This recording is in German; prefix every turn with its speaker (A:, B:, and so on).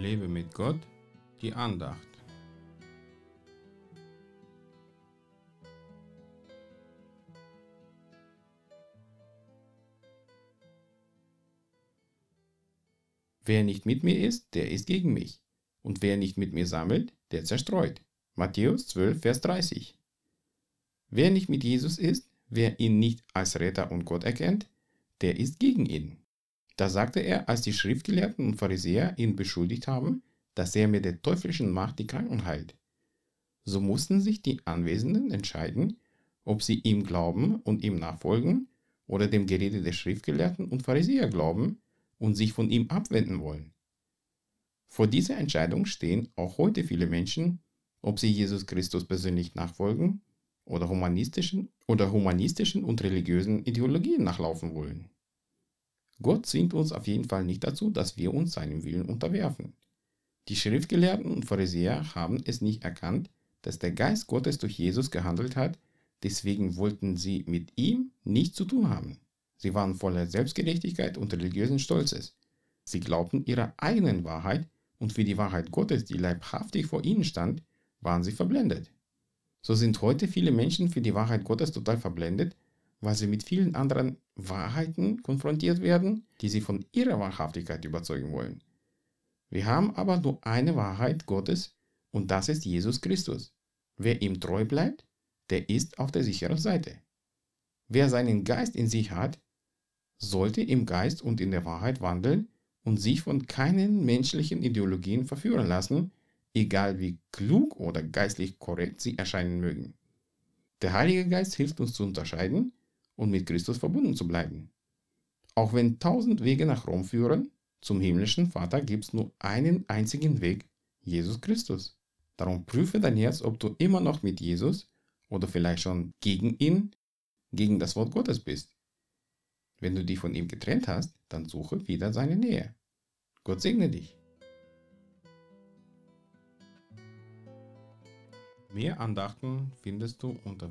A: Lebe mit Gott, die Andacht. Wer nicht mit mir ist, der ist gegen mich. Und wer nicht mit mir sammelt, der zerstreut. Matthäus 12, Vers 30. Wer nicht mit Jesus ist, wer ihn nicht als Retter und Gott erkennt, der ist gegen ihn. Da sagte er, als die Schriftgelehrten und Pharisäer ihn beschuldigt haben, dass er mit der teuflischen Macht die Kranken heilt. So mussten sich die Anwesenden entscheiden, ob sie ihm glauben und ihm nachfolgen oder dem Gerede der Schriftgelehrten und Pharisäer glauben und sich von ihm abwenden wollen. Vor dieser Entscheidung stehen auch heute viele Menschen, ob sie Jesus Christus persönlich nachfolgen oder humanistischen oder humanistischen und religiösen Ideologien nachlaufen wollen. Gott zwingt uns auf jeden Fall nicht dazu, dass wir uns seinem Willen unterwerfen. Die Schriftgelehrten und Pharisäer haben es nicht erkannt, dass der Geist Gottes durch Jesus gehandelt hat, deswegen wollten sie mit ihm nichts zu tun haben. Sie waren voller Selbstgerechtigkeit und religiösen Stolzes. Sie glaubten ihrer eigenen Wahrheit und für die Wahrheit Gottes, die leibhaftig vor ihnen stand, waren sie verblendet. So sind heute viele Menschen für die Wahrheit Gottes total verblendet, weil sie mit vielen anderen Wahrheiten konfrontiert werden, die sie von ihrer Wahrhaftigkeit überzeugen wollen. Wir haben aber nur eine Wahrheit Gottes und das ist Jesus Christus. Wer ihm treu bleibt, der ist auf der sicheren Seite. Wer seinen Geist in sich hat, sollte im Geist und in der Wahrheit wandeln und sich von keinen menschlichen Ideologien verführen lassen, egal wie klug oder geistlich korrekt sie erscheinen mögen. Der Heilige Geist hilft uns zu unterscheiden und mit Christus verbunden zu bleiben. Auch wenn tausend Wege nach Rom führen, zum himmlischen Vater gibt es nur einen einzigen Weg, Jesus Christus. Darum prüfe dein Herz, ob du immer noch mit Jesus oder vielleicht schon gegen ihn, gegen das Wort Gottes bist. Wenn du dich von ihm getrennt hast, dann suche wieder seine Nähe. Gott segne dich. Mehr Andachten findest du unter